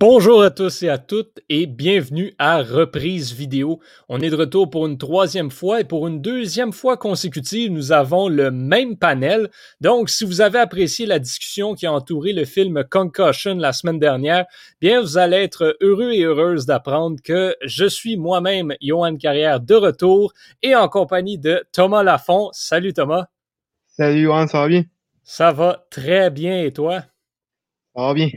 Bonjour à tous et à toutes et bienvenue à Reprise Vidéo. On est de retour pour une troisième fois et pour une deuxième fois consécutive, nous avons le même panel. Donc, si vous avez apprécié la discussion qui a entouré le film Concussion la semaine dernière, bien, vous allez être heureux et heureuse d'apprendre que je suis moi-même, Johan Carrière, de retour et en compagnie de Thomas Lafont. Salut Thomas. Salut Johan, ça va bien? Ça va très bien et toi? Ça va bien.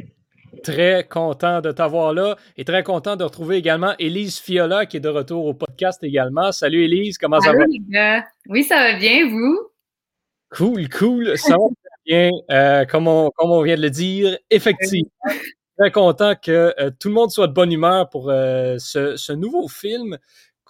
Très content de t'avoir là et très content de retrouver également Élise Fiola qui est de retour au podcast également. Salut Élise, comment ça va? Les gars. Oui, ça va bien, vous? Cool, cool, ça va bien. Euh, comme, on, comme, on, vient de le dire, effectivement, très content que euh, tout le monde soit de bonne humeur pour euh, ce, ce, nouveau film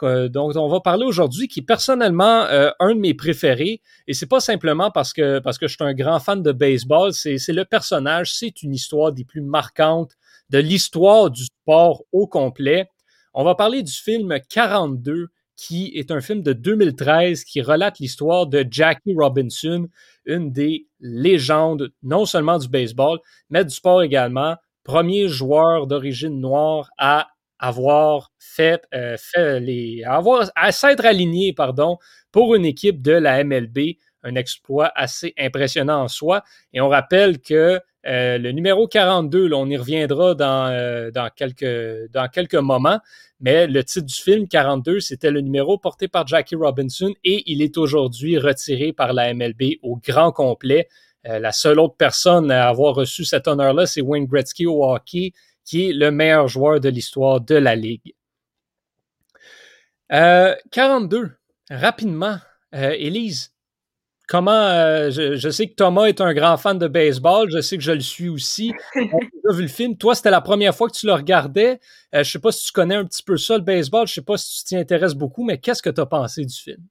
dont on va parler aujourd'hui, qui est personnellement euh, un de mes préférés. Et c'est pas simplement parce que, parce que je suis un grand fan de baseball, c'est le personnage, c'est une histoire des plus marquantes de l'histoire du sport au complet. On va parler du film 42, qui est un film de 2013 qui relate l'histoire de Jackie Robinson, une des légendes non seulement du baseball, mais du sport également. Premier joueur d'origine noire à avoir fait, euh, fait les, avoir, à s'être aligné, pardon, pour une équipe de la MLB. Un exploit assez impressionnant en soi. Et on rappelle que euh, le numéro 42, là, on y reviendra dans, euh, dans, quelques, dans quelques moments, mais le titre du film 42, c'était le numéro porté par Jackie Robinson et il est aujourd'hui retiré par la MLB au grand complet. la seule autre personne à avoir reçu cet honneur-là, c'est Wayne Gretzky au hockey qui est le meilleur joueur de l'histoire de la Ligue. 42, euh, rapidement, euh, Élise, comment, euh, je, sais que Thomas est un grand fan de baseball, je sais que je le suis aussi. On a vu le film. Toi, c'était la première fois que tu le regardais. je ne sais pas si tu connais un petit peu ça, le baseball. Je ne sais pas si tu t'y intéresses beaucoup, mais qu'est-ce que tu as pensé du film?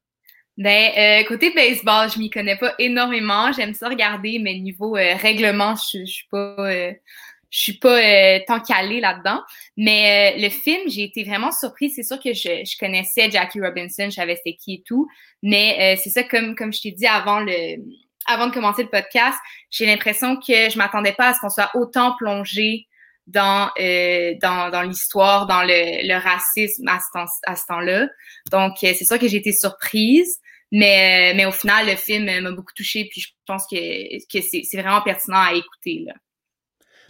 Ben, côté baseball, je m'y connais pas énormément. J'aime ça regarder, mais niveau règlement, je, ne suis pas je suis pas euh, tant calée là-dedans. Mais euh, le film, j'ai été vraiment surprise. C'est sûr que je, je, connaissais Jackie Robinson, je savais c'était qui et tout. Mais euh, c'est ça, comme, comme je t'ai dit avant le avant de commencer le podcast, j'ai l'impression que je m'attendais pas à ce qu'on soit autant plongé dans, dans, dans l'histoire, dans le, le, racisme à ce, temps, à ce temps-là. Donc, c'est sûr que j'ai été surprise. Mais, mais au final, le film m'a beaucoup touchée, puis je pense que, que c'est vraiment pertinent à écouter. Là.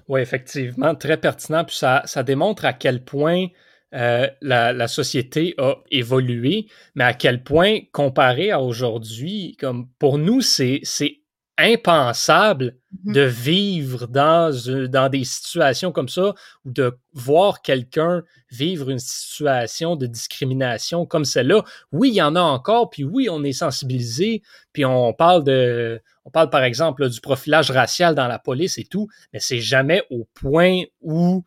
Oui, effectivement, très pertinent. Puis ça, ça démontre à quel point euh, la, la, société a évolué, mais à quel point, comparé à aujourd'hui, comme pour nous, c'est impensable mm-hmm. de vivre dans, dans des situations comme ça ou de voir quelqu'un vivre une situation de discrimination comme celle-là. Oui, il y en a encore, puis oui, on est sensibilisé, puis on parle de, on parle par exemple du profilage racial dans la police et tout, mais c'est jamais au point où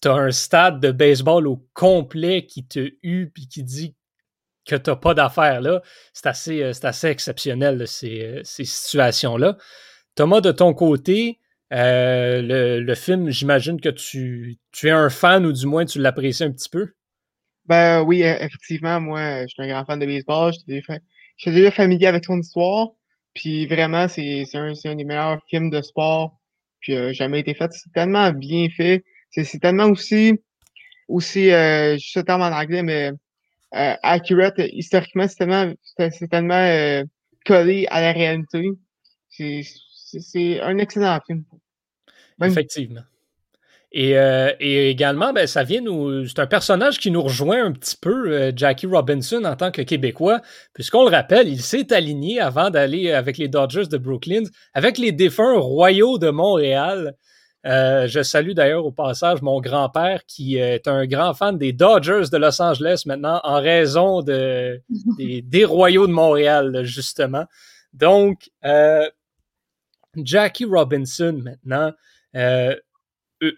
tu as un stade de baseball au complet qui te hue puis qui dit que tu n'as pas d'affaires là. C'est assez, euh, assez exceptionnel, ces, euh, ces situations-là. Thomas, de ton côté, euh, le, film, j'imagine que tu, tu es un fan ou du moins tu l'apprécies un petit peu? Ben oui, e, effectivement, moi, je suis un grand fan de baseball. Je suis déjà familier avec son histoire. Puis vraiment, c'est un, un des meilleurs films de sport qui a jamais été fait. C'est tellement bien fait. C'est tellement aussi, aussi euh, je sais terme en anglais, mais euh, accurate. Historiquement, c'est tellement, tellement euh, collé à la réalité. C'est un excellent film. Effectivement. Euh, et, également, ben, ça vient nous. C'est un personnage qui nous rejoint un petit peu, euh, Jackie Robinson, en tant que Québécois, puisqu'on le rappelle, il s'est aligné avant d'aller avec les Dodgers de Brooklyn, avec les défunts royaux de Montréal. Euh, je salue d'ailleurs au passage mon grand-père qui est un grand fan des Dodgers de Los Angeles maintenant en raison de, des, des royaux de Montréal, justement. Donc, Jackie Robinson maintenant,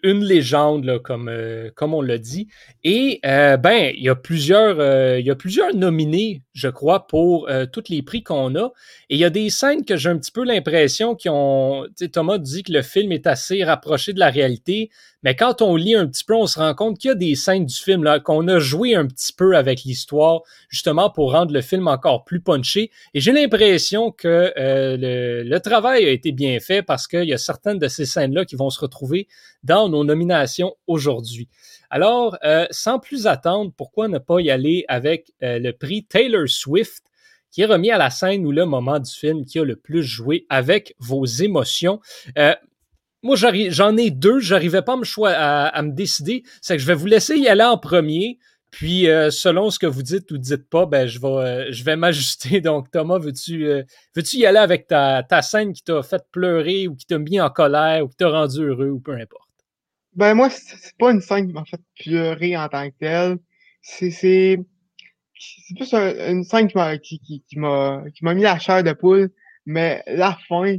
une légende, là, comme, euh, comme on l'a dit. Et euh, ben, il y a plusieurs, euh, il y a plusieurs nominés je crois, pour euh, tous les prix qu'on a. Et il y a des scènes que j'ai un petit peu l'impression qui ont. Thomas dit que le film est assez rapproché de la réalité, mais quand on lit un petit peu, on se rend compte qu'il y a des scènes du film là qu'on a joué un petit peu avec l'histoire, justement pour rendre le film encore plus punché. Et j'ai l'impression que euh, le, le, travail a été bien fait parce qu'il y a certaines de ces scènes-là qui vont se retrouver dans nos nominations aujourd'hui. Alors, euh, sans plus attendre, pourquoi ne pas y aller avec euh, le prix Taylor Swift, qui est remis à la scène ou le moment du film qui a le plus joué avec vos émotions? Euh, moi, j'en ai deux, j'arrivais pas à me, à, me décider. C'est que je vais vous laisser y aller en premier. Puis, selon ce que vous dites ou dites pas, ben, je vais, je vais m'ajuster. Donc, Thomas, veux-tu, veux-tu y aller avec ta, ta scène qui t'a fait pleurer ou qui t'a mis en colère ou qui t'a rendu heureux ou peu importe? Ben moi, c'est pas une scène qui m'a fait pleurer en tant que telle. C'est plus une scène qui m'a qui, qui, qui m'a mis la chair de poule. Mais la fin,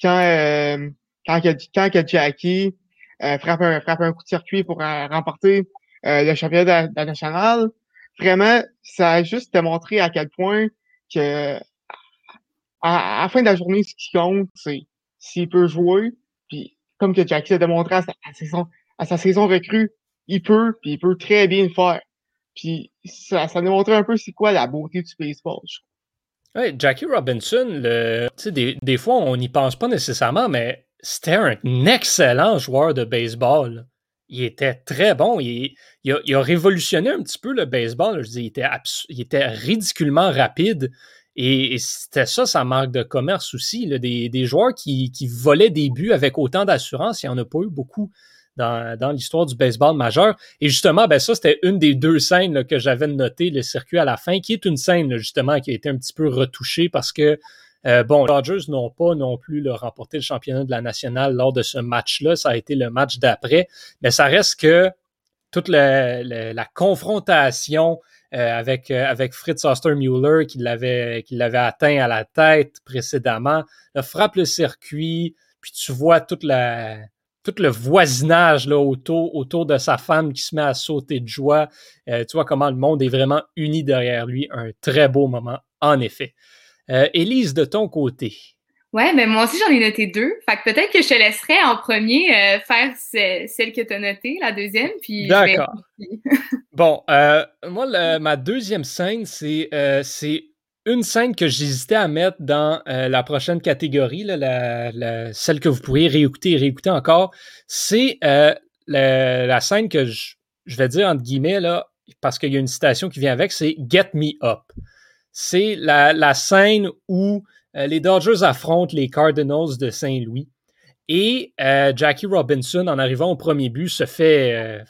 quand euh, quand, quand, quand Jackie euh, frappe un frappe un coup de circuit pour euh, remporter le championnat de, la nationale, vraiment, ça a juste démontré à quel point que à, à la fin de la journée, ce qui compte, c'est s'il peut jouer, comme que Jackie a démontré à sa, saison, recrue, il peut, puis il peut très bien le faire. Puis ça, ça démontré un peu c'est quoi la beauté du baseball. Ouais, Jackie Robinson, le, des, des fois, on n'y pense pas nécessairement, mais c'était un excellent joueur de baseball. Il était très bon. Il, il, a, il, a, révolutionné un petit peu le baseball. Je dis, il, était il était ridiculement rapide. Et, c'était ça sa marque de commerce aussi. Là, des, des, joueurs qui, qui, volaient des buts avec autant d'assurance, il n'y en a pas eu beaucoup dans, dans l'histoire du baseball majeur. Et justement, ben ça, c'était une des deux scènes là, que j'avais noté, le circuit à la fin, qui est une scène justement qui a été un petit peu retouchée parce que euh, bon, les Dodgers n'ont pas non plus remporté le championnat de la nationale lors de ce match-là. Ça a été le match d'après. Mais ça reste que toute la, la confrontation avec, euh, avec Fritz Ostermuller qui l'avait, qui l'avait atteint à la tête précédemment. Là, frappe le circuit, puis tu vois toute la, tout le voisinage là, autour, autour de sa femme qui se met à sauter de joie. Euh, tu vois comment le monde est vraiment uni derrière lui. Un très beau moment, en effet. Euh, Élise, de ton côté, Ouais, ben moi aussi j'en ai noté deux. Fait que peut-être que je te laisserai en premier euh, faire celle que tu as notée, la deuxième, puis. D'accord. bon, euh, moi ma deuxième scène, c'est euh, c'est une scène que j'hésitais à mettre dans la prochaine catégorie, là, la, celle que vous pourriez réécouter et réécouter encore. C'est la, scène que je, je vais dire entre guillemets là, parce qu'il y a une citation qui vient avec, c'est Get Me Up. C'est la, la scène où les Dodgers affrontent les Cardinals de Saint-Louis. Et euh, Jackie Robinson, en arrivant au premier but, se fait euh,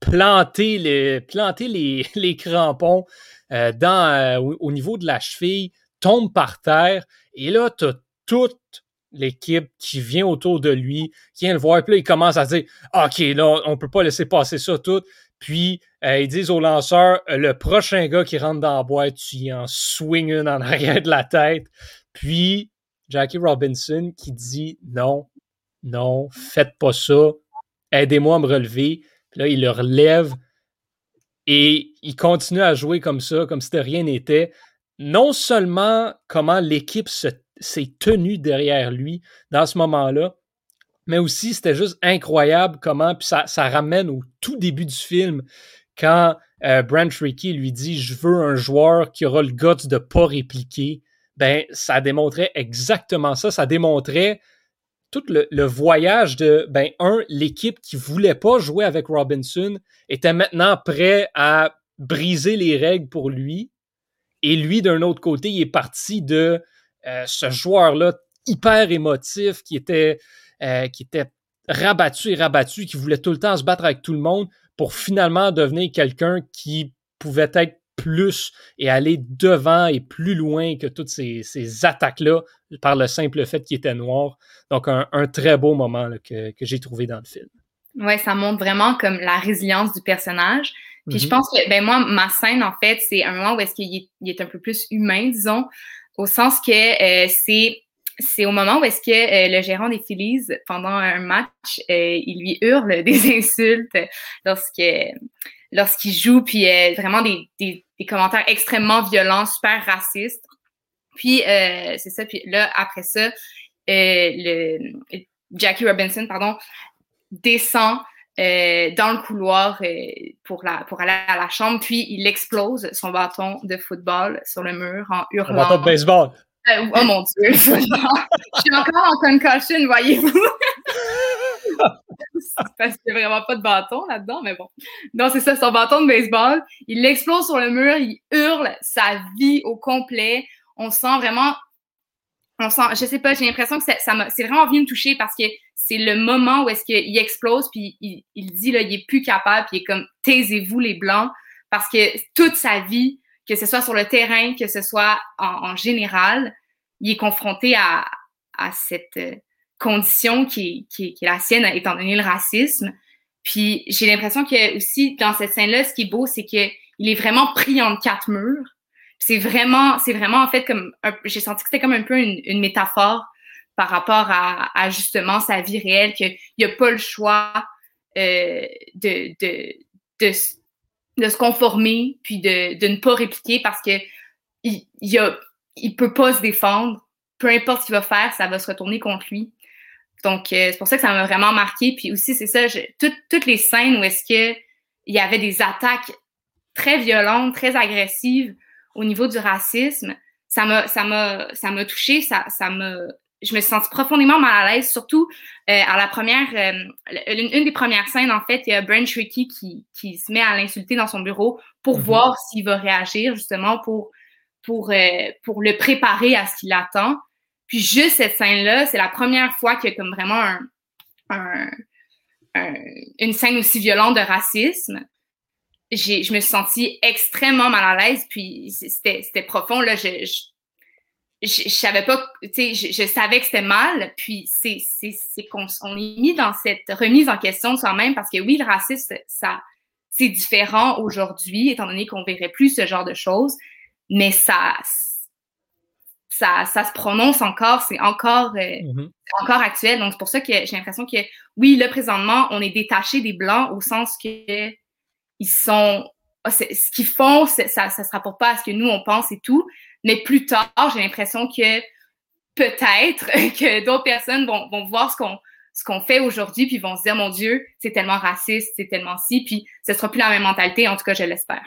planter, les, crampons dans, au, niveau de la cheville, tombe par terre. Et là, tu toute l'équipe qui vient autour de lui, qui vient le voir. Puis là, il commence à dire OK, là, on ne peut pas laisser passer ça tout. Puis, ils disent au lanceur le prochain gars qui rentre dans la boîte, tu y en swing une en arrière de la tête. Puis, Jackie Robinson qui dit non, non, faites pas ça, aidez-moi à me relever. Puis là, il le relève et il continue à jouer comme ça, comme si de rien n'était. Non seulement comment l'équipe s'est tenue derrière lui dans ce moment-là, mais aussi c'était juste incroyable comment, puis ça, ramène au tout début du film, quand euh, Brent Rickey lui dit Je veux un joueur qui aura le guts de pas répliquer ben, ça démontrait exactement ça. Ça démontrait tout le, voyage de, ben, un, l'équipe qui voulait pas jouer avec Robinson était maintenant prêt à briser les règles pour lui. Et lui, d'un autre côté, il est parti de euh, ce joueur-là hyper émotif qui était, euh, qui était rabattu et rabattu, qui voulait tout le temps se battre avec tout le monde pour finalement devenir quelqu'un qui pouvait être plus et aller devant et plus loin que toutes ces, attaques-là par le simple fait qu'il était noir. Donc, un, très beau moment que, j'ai trouvé dans le film. Oui, ça montre vraiment comme la résilience du personnage. Puis je mm-hmm. pense que, ben moi, ma scène, en fait, c'est un moment où est-ce qu'il est, un peu plus humain, disons, au sens que euh, c'est c'est au moment où est-ce que euh, le gérant des Phillies, pendant un match, euh, il lui hurle des insultes lorsque lorsqu'il joue, puis vraiment des, des, des, commentaires extrêmement violents, super racistes. Puis c'est ça, puis là, après ça, le, Jackie Robinson, pardon, descend euh, dans le couloir euh, pour, la, pour aller à la chambre, puis il explose son bâton de football sur le mur en hurlant. Un bâton de baseball. Euh, oh mon Dieu! je suis encore en concussion, voyez-vous. Parce qu'il n'y a vraiment pas de bâton là-dedans, mais bon. Non, c'est ça, son bâton de baseball. Il explose sur le mur, il hurle sa vie au complet. On sent vraiment on sent, je sais pas, j'ai l'impression que ça, ça c'est vraiment venu me toucher parce que c'est le moment où est-ce qu'il explose, puis il, dit, là, il est plus capable, puis il est comme, taisez-vous les Blancs, parce que toute sa vie, que ce soit sur le terrain, que ce soit en, général, il est confronté à, à cette euh, condition qui, est la sienne, étant donné le racisme. Puis j'ai l'impression que aussi, dans cette scène-là, ce qui est beau, c'est qu'il est vraiment pris entre quatre murs. C'est vraiment, en fait comme, j'ai senti que c'était comme un peu une, métaphore par rapport à, justement sa vie réelle, qu'il n'y a pas le choix euh, de, de, se conformer, puis de, ne pas répliquer parce que il, il peut pas se défendre. Peu importe ce qu'il va faire, ça va se retourner contre lui. Donc, euh, c'est pour ça que ça m'a vraiment marqué. Puis aussi, c'est ça, toutes les scènes où est-ce que il y avait des attaques très violentes, très agressives au niveau du racisme, ça m'a ça m'a ça m'a touché, ça ça me je me suis sentie profondément mal à l'aise, surtout euh, à la première, euh, une, des premières scènes, en fait, il y a Brent Tricky qui, qui se met à l'insulter dans son bureau pour mhm. voir s'il va réagir, justement, pour, pour, euh, pour le préparer à ce qu'il attend. Puis juste cette scène-là, c'est la première fois qu'il y a comme vraiment un, un, une scène aussi violente de racisme. J'ai, je me suis sentie extrêmement mal à l'aise, puis c'était, c'était profond. Là, je je, je, savais pas, tu sais, je, je, savais que c'était mal, puis c'est, c'est, c'est qu'on on est mis dans cette remise en question de soi-même parce que oui, le racisme, ça, c'est différent aujourd'hui, étant donné qu'on verrait plus ce genre de choses, mais ça, ça, ça se prononce encore, c'est encore, euh, mm-hmm. encore actuel. Donc, c'est pour ça que j'ai l'impression que, oui, là, présentement, on est détaché des Blancs au sens que ils sont, ce qu'ils font, ça, ça se rapporte pas à ce que nous, on pense et tout, mais plus tard, j'ai l'impression que peut-être que d'autres personnes vont, vont voir ce qu'on ce qu'on fait aujourd'hui, puis vont se dire, mon Dieu, c'est tellement raciste, c'est tellement si, puis ce sera plus la même mentalité, en tout cas, je l'espère.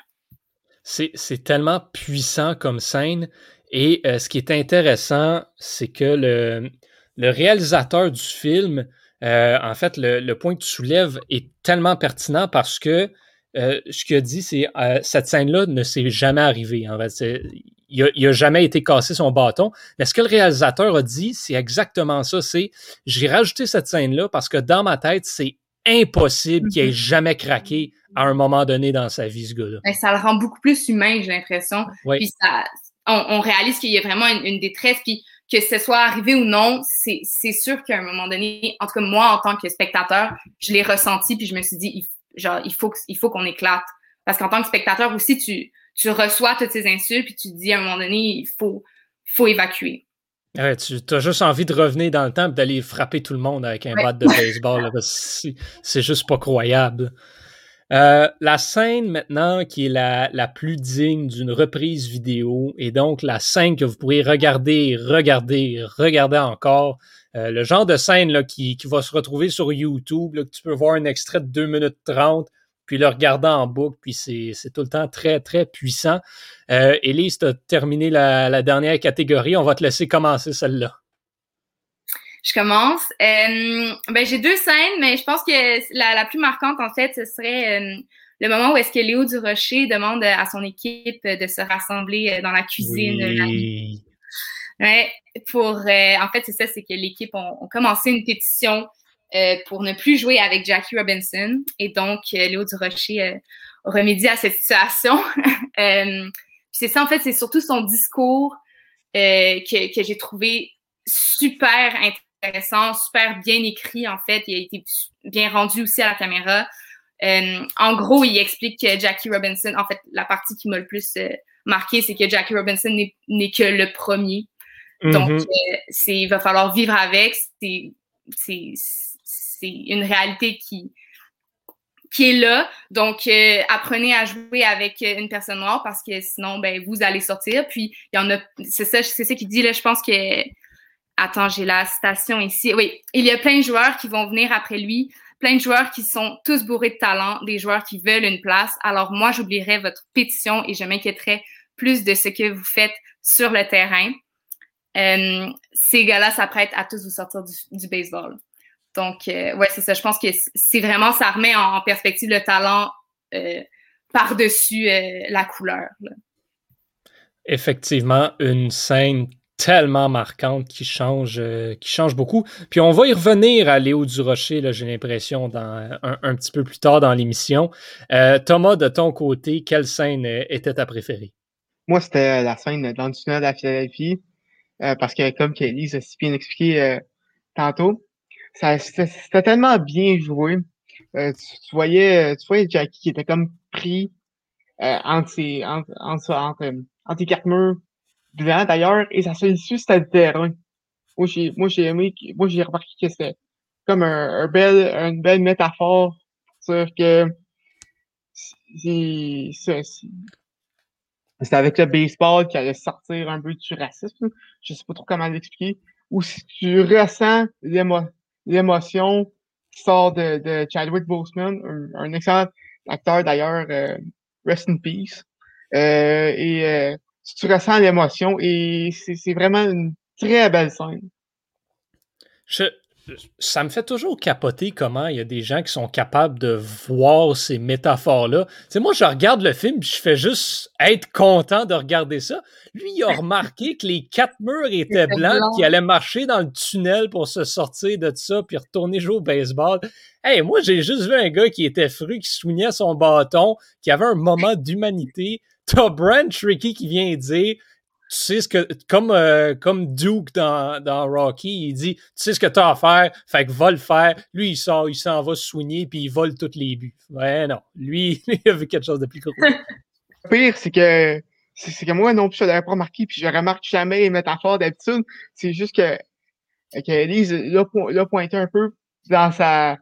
C'est tellement puissant comme scène. Et euh, ce qui est intéressant, c'est que le, le, réalisateur du film, euh, en fait, le, le, point que tu soulèves est tellement pertinent parce que euh, ce qu'il a dit, c'est euh, cette scène-là ne s'est jamais arrivée. En fait. il n'a jamais été cassé son bâton. Mais ce que le réalisateur a dit, c'est exactement ça. C'est j'ai rajouté cette scène-là parce que dans ma tête, c'est impossible qu'il ait mm-hmm. jamais craqué à un moment donné dans sa vie, ce gars-là. Ben, ça le rend beaucoup plus humain, j'ai l'impression. Puis ça, on, réalise qu'il y a vraiment une, détresse. Puis que ce soit arrivé ou non, c'est sûr qu'à un moment donné, en tout cas moi, en tant que spectateur, je l'ai ressenti, puis je me suis dit, il genre, il faut, il faut qu'on éclate. Parce qu'en tant que spectateur aussi, tu, tu reçois toutes ces insultes, puis tu te dis à un moment donné, il faut, faut évacuer. Ouais, tu as juste envie de revenir dans le temps et d'aller frapper tout le monde avec un bat de baseball. C'est juste pas croyable. Euh, la scène maintenant qui est la, la plus digne d'une reprise vidéo et donc la scène que vous pourrez regarder, regarder, regarder encore. Euh, le genre de scène là, qui, qui, va se retrouver sur YouTube, là, que tu peux voir un extrait de 2 minutes 30, puis le regarder en boucle, puis c'est tout le temps très, très puissant. Euh, Élise, tu as terminé la, dernière catégorie. On va te laisser commencer celle-là. Je commence. Euh, ben, j'ai deux scènes, mais je pense que la, la plus marquante, en fait, ce serait euh, le moment où est-ce que Léo Durocher demande à son équipe de se rassembler dans la cuisine. Oui. Ouais, pour euh, en fait c'est ça, c'est que l'équipe ont, commencé une pétition euh, pour ne plus jouer avec Jackie Robinson et donc euh, Léo Durocher a remédié à cette situation. c'est ça en fait, c'est surtout son discours que, que j'ai trouvé super intéressant, super bien écrit en fait, il a été bien rendu aussi à la caméra. en gros, il explique que Jackie Robinson, en fait, la partie qui m'a le plus marqué, c'est que Jackie Robinson n'est que le premier donc, mm-hmm. euh, c'est, il va falloir vivre avec. C'est une réalité qui, qui est là. Donc, euh, apprenez à jouer avec une personne noire parce que sinon, ben, vous allez sortir. Puis, il y en a, c'est ça, c'est ça qu'il dit là. Je pense que, attends, j'ai la citation ici. Oui, il y a plein de joueurs qui vont venir après lui, plein de joueurs qui sont tous bourrés de talent, des joueurs qui veulent une place. Alors, moi, j'oublierai votre pétition et je m'inquiéterai plus de ce que vous faites sur le terrain. Euh, ces gars-là s'apprêtent à tous vous sortir du, baseball. Donc, euh, ouais, c'est ça. Je pense que c'est vraiment, ça remet en, perspective le talent euh, par-dessus la couleur. Effectivement, une scène tellement marquante qui change, qui change beaucoup. Puis on va y revenir à Léo Durocher, j'ai l'impression, dans un, petit peu plus tard dans l'émission. Thomas, de ton côté, quelle scène était ta préférée? Moi, c'était la scène dans le tunnel la Philadelphie. Euh, parce que comme Kelly a si bien expliqué euh, tantôt, c'était tellement bien joué. Euh, tu, voyais, tu voyais Jackie qui était comme pris entre ses entre, entre, entre, entre les quatre murs d'ailleurs, et sa seule issue, c'était le terrain. Moi, j'ai moi j'ai aimé moi j'ai remarqué que c'était comme un, un bel, une belle métaphore sur que c'est c'est avec le baseball qui allait sortir un peu du racisme. Je sais pas trop comment l'expliquer. Ou si tu ressens l'émotion qui sort de, de Chadwick Boseman, un, excellent acteur d'ailleurs, euh, rest in peace. Euh, et euh, tu ressens l'émotion, et c'est vraiment une très belle scène. Je, ça me fait toujours capoter comment il y a des gens qui sont capables de voir ces métaphores-là. Tu moi, je regarde le film je fais juste être content de regarder ça. Lui, il a remarqué que les quatre murs étaient blancs, qu'il allait marcher dans le tunnel pour se sortir de ça puis retourner jouer au baseball. Hey, moi, j'ai juste vu un gars qui était fru, qui soignait son bâton, qui avait un moment d'humanité. T'as Brent Tricky qui vient dire tu sais ce que, comme, euh, comme Duke dans, dans Rocky, il dit, tu sais ce que tu as à faire, fait que va le faire. Lui, il sort, il s'en va soigner, puis il vole tous les buts. Ouais, non. Lui, il a vu quelque chose de plus gros. Le pire, c'est que, c'est que moi, non plus, je l'avais pas remarqué, puis je remarque jamais les métaphores d'habitude. C'est juste que, que Elise l'a pointé un peu dans sa,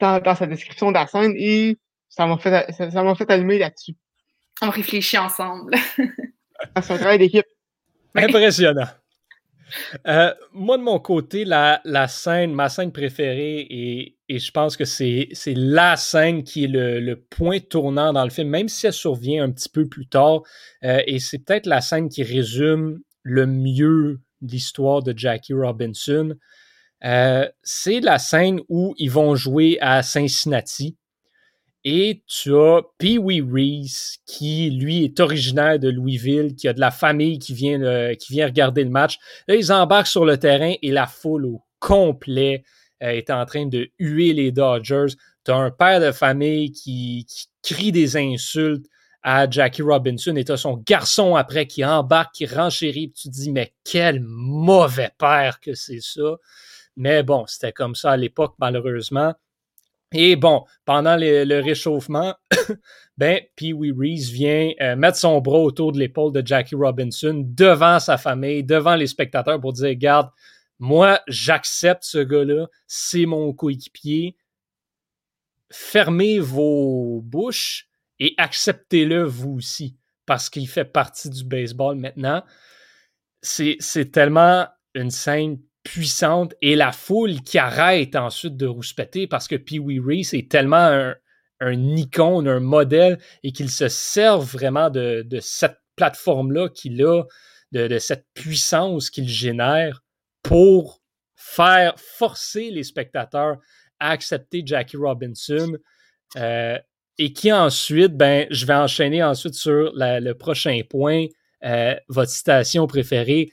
dans, dans, sa description de la scène, et ça m'a fait, ça m'a fait allumer là-dessus. On réfléchit ensemble. C'est un travail d'équipe. Impressionnant. Euh, moi, de mon côté, la, la, scène, ma scène préférée, et, et je pense que c'est la scène qui est le, le, point tournant dans le film, même si elle survient un petit peu plus tard, euh, et c'est peut-être la scène qui résume le mieux l'histoire de Jackie Robinson. Euh, c'est la scène où ils vont jouer à Cincinnati. Et tu as Pee Wee Reese, qui, lui, est originaire de Louisville, qui a de la famille qui vient, euh, qui vient regarder le match. Là, ils embarquent sur le terrain et la foule au complet euh, est en train de huer les Dodgers. Tu as un père de famille qui, crie des insultes à Jackie Robinson et tu as son garçon après qui embarque, qui renchérit. Tu te dis, mais quel mauvais père que c'est ça. Mais bon, c'était comme ça à l'époque, malheureusement. Et bon, pendant le réchauffement, ben, Pee Wee Reese vient euh, mettre son bras autour de l'épaule de Jackie Robinson devant sa famille, devant les spectateurs pour dire, regarde, moi, j'accepte ce gars-là, c'est mon coéquipier. Fermez vos bouches et acceptez-le vous aussi, parce qu'il fait partie du baseball maintenant. C'est tellement une scène puissante et la foule qui arrête ensuite de rouspéter parce que Pee Wee Reese est tellement un, un icône, un modèle et qu'il se serve vraiment de, cette plateforme-là qu'il a, de, cette puissance qu'il génère pour faire forcer les spectateurs à accepter Jackie Robinson. Euh, et qui ensuite, ben, je vais enchaîner ensuite sur le prochain point, euh, votre citation préférée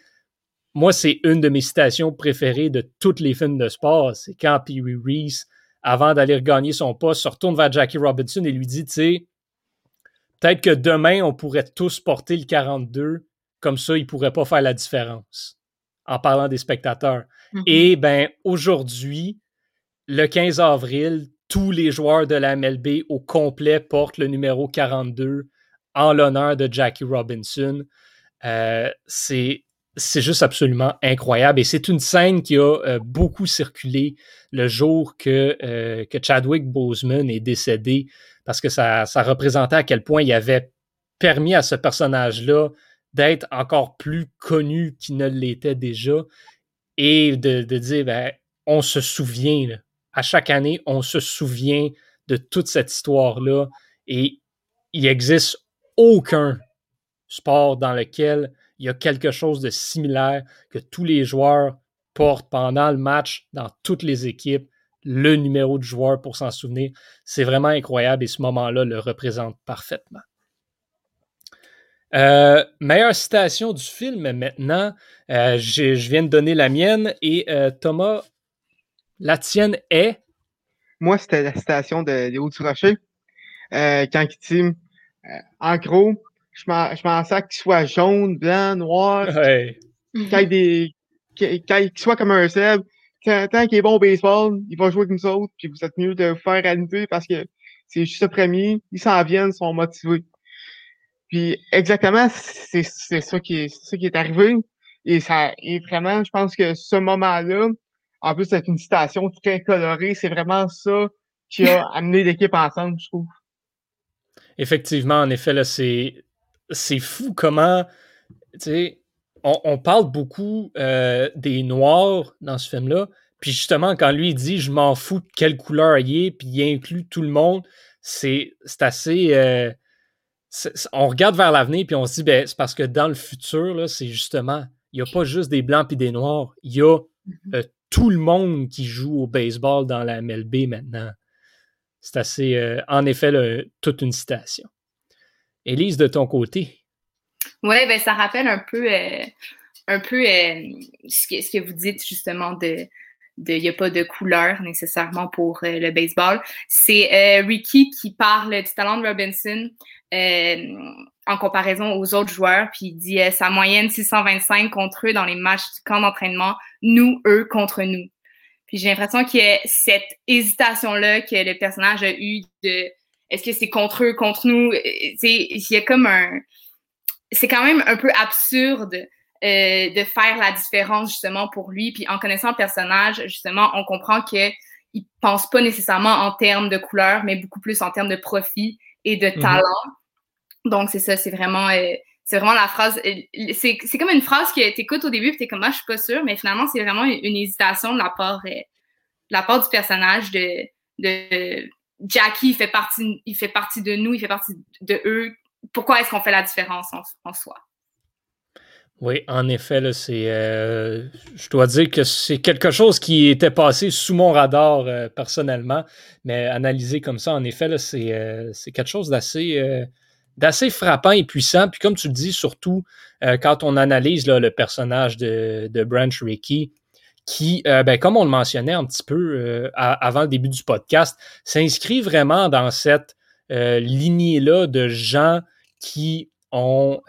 moi, c'est une de mes citations préférées de tous les films de sport. C'est quand Pee Wee Reese, avant d'aller regagner son poste, se retourne vers Jackie Robinson et lui dit, tu sais, peut-être que demain, on pourrait tous porter le 42, comme ça, il ne pourrait pas faire la différence en parlant des spectateurs. Mm-hmm. Et ben aujourd'hui, le 15 avril, tous les joueurs de la MLB au complet portent le numéro 42 en l'honneur de Jackie Robinson. Euh, c'est c'est juste absolument incroyable. Et c'est une scène qui a euh, beaucoup circulé le jour que, euh, que Chadwick Boseman est décédé, parce que ça, représentait à quel point il avait permis à ce personnage-là d'être encore plus connu qu'il ne l'était déjà et de, de dire, ben, on se souvient, à chaque année, on se souvient de toute cette histoire-là et il n'existe aucun sport dans lequel il y a quelque chose de similaire que tous les joueurs portent pendant le match dans toutes les équipes, le numéro de joueur pour s'en souvenir. C'est vraiment incroyable et ce moment-là le représente parfaitement. Euh, meilleure citation du film maintenant. Euh, je viens de donner la mienne et euh, Thomas, la tienne est? Moi, c'était la citation de Léo Rocher. quand il dit En gros, je m'en sers qu'il soit jaune, blanc, noir. Ouais. Qu'il des. Qu'il soit comme un Seb. Tant qu'il est bon au baseball, il va jouer comme ça autres, puis vous êtes mieux de vous faire réaliser parce que c'est juste le premier, ils s'en viennent, ils sont motivés. Puis exactement, c'est ça qui est ça qui est arrivé. Et ça et vraiment, je pense que ce moment-là, en plus avec une citation très colorée, c'est vraiment ça qui a amené l'équipe ensemble, je trouve. Effectivement, en effet, là, c'est c'est fou comment, tu sais, on, parle beaucoup euh, des Noirs dans ce film-là. Puis justement, quand lui dit je m'en fous de quelle couleur il est, puis il inclut tout le monde, c'est assez. Euh, on regarde vers l'avenir, puis on se dit ben, c'est parce que dans le futur, c'est justement, il n'y a pas juste des blancs puis des noirs, il y a mm-hmm. euh, tout le monde qui joue au baseball dans la MLB maintenant. C'est assez, en effet, toute une citation. Élise, de ton côté. Oui, ben, ça rappelle un peu, euh, un peu euh, ce, que, ce, que, vous dites justement de il n'y a pas de couleur nécessairement pour euh, le baseball. C'est Ricky qui parle du talent de Robinson en comparaison aux autres joueurs, puis il dit sa moyenne 625 contre eux dans les matchs du camp d'entraînement, nous, eux contre nous. Puis j'ai l'impression a cette hésitation-là que le personnage a eu de est-ce que c'est contre eux, contre nous? Il y a comme un. C'est quand même un peu absurde euh, de faire la différence justement pour lui. Puis en connaissant le personnage, justement, on comprend qu'il ne pense pas nécessairement en termes de couleur, mais beaucoup plus en termes de profit et de mm-hmm. talent. Donc c'est ça, c'est vraiment. Euh, c'est vraiment la phrase. Euh, c'est, comme une phrase que tu écoutes au début, puis tu es comme, ah, je suis pas sûre, mais finalement, c'est vraiment une, hésitation de la part, de la part du personnage de, de, Jackie, fait partie, il fait partie de nous, il fait partie de eux. Pourquoi est-ce qu'on fait la différence en, soi? Oui, en effet, c'est, euh, je dois dire que c'est quelque chose qui était passé sous mon radar euh, personnellement, mais analysé comme ça, en effet, euh, c'est, quelque chose d'assez, frappant et puissant. Puis comme tu le dis, surtout quand on analyse le personnage de, de Branch Rickey, qui, euh, ben, comme on le mentionnait un petit peu euh, avant le début du podcast, s'inscrit vraiment dans cette euh, lignée-là de gens qui ont,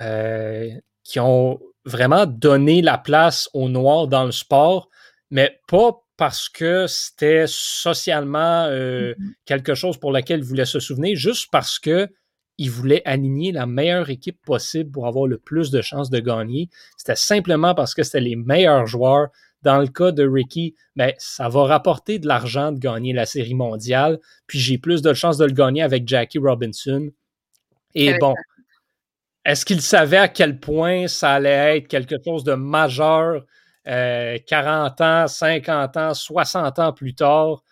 qui ont vraiment donné la place aux Noirs dans le sport, mais pas parce que c'était socialement mm-hmm. quelque chose pour lequel ils voulaient se souvenir, juste parce que ils voulaient aligner la meilleure équipe possible pour avoir le plus de chances de gagner. C'était simplement parce que c'était les meilleurs joueurs, dans le cas de Ricky, ben, ça va rapporter de l'argent de gagner la série mondiale, puis j'ai plus de chances de le gagner avec Jackie Robinson. Et bon, est-ce qu'il savait à quel point ça allait être quelque chose de majeur 40 euh, ans, 50 ans, 60 ans plus tard?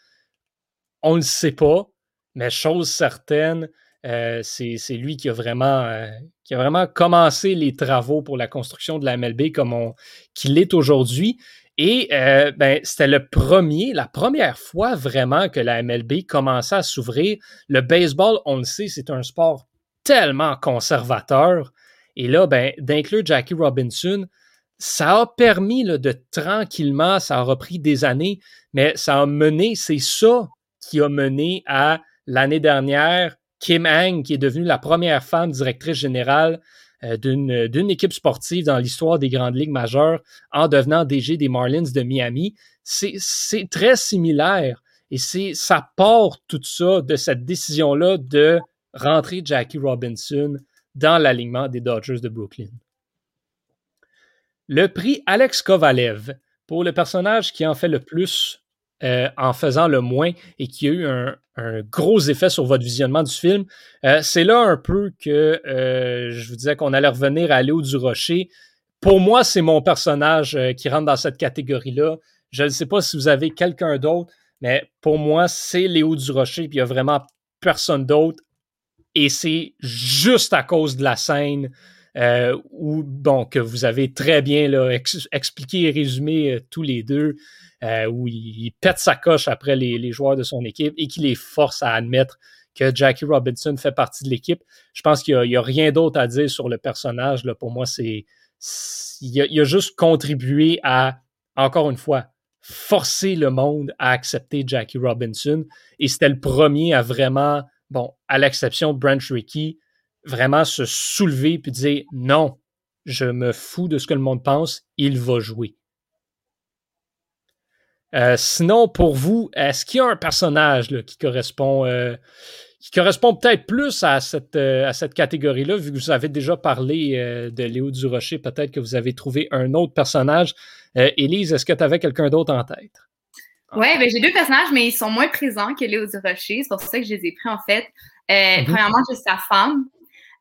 On ne le sait pas, mais chose certaine, euh, c'est lui qui a, vraiment, euh, qui a vraiment commencé les travaux pour la construction de la MLB comme on qu'il est aujourd'hui. Et euh, ben, c'était le premier, la première fois vraiment que la MLB commençait à s'ouvrir. Le baseball, on le sait, c'est un sport tellement conservateur. Et là, ben, d'inclure Jackie Robinson, ça a permis de tranquillement, ça a repris des années, mais ça a mené, c'est ça qui a mené à l'année dernière, Kim Hang, qui est devenue la première femme directrice générale d'une équipe sportive dans l'histoire des grandes ligues majeures en devenant DG des Marlins de Miami. C'est très similaire et ça part tout ça de cette décision-là de rentrer Jackie Robinson dans l'alignement des Dodgers de Brooklyn. le prix Alex Kovalev pour le personnage qui en fait le plus euh, en faisant le moins et qui a eu un, gros effet sur votre visionnement du film. Euh, c'est là un peu que euh, je vous disais qu'on allait revenir à Léo du Rocher. Pour moi, c'est mon personnage qui rentre dans cette catégorie-là. Je ne sais pas si vous avez quelqu'un d'autre, mais pour moi, c'est Léo du Rocher, puis il n'y a vraiment personne d'autre. Et c'est juste à cause de la scène où, bon, que vous avez très bien là, expliqué et résumé tous les deux. Euh, où il, pète sa coche après les, joueurs de son équipe et qui les force à admettre que Jackie Robinson fait partie de l'équipe. Je pense qu'il n'y a, rien d'autre à dire sur le personnage. Là. Pour moi, c'est il a, juste contribué à, encore une fois, forcer le monde à accepter Jackie Robinson. Et c'était le premier à vraiment, bon, à l'exception de Branch Rickey, vraiment se soulever puis dire non, je me fous de ce que le monde pense, il va jouer. Euh, sinon, pour vous, est-ce qu'il y a un personnage qui correspond, euh, qui correspond peut-être plus à cette, euh, à cette catégorie-là, vu que vous avez déjà parlé de Léo Durocher, peut-être que vous avez trouvé un autre personnage. Élise, est-ce que tu avais quelqu'un d'autre en tête? Oui, ben, j'ai deux personnages, mais ils sont moins présents que Léo Durocher. C'est pour ça que je les ai pris, en fait. Mm-hmm. Premièrement, j'ai sa femme.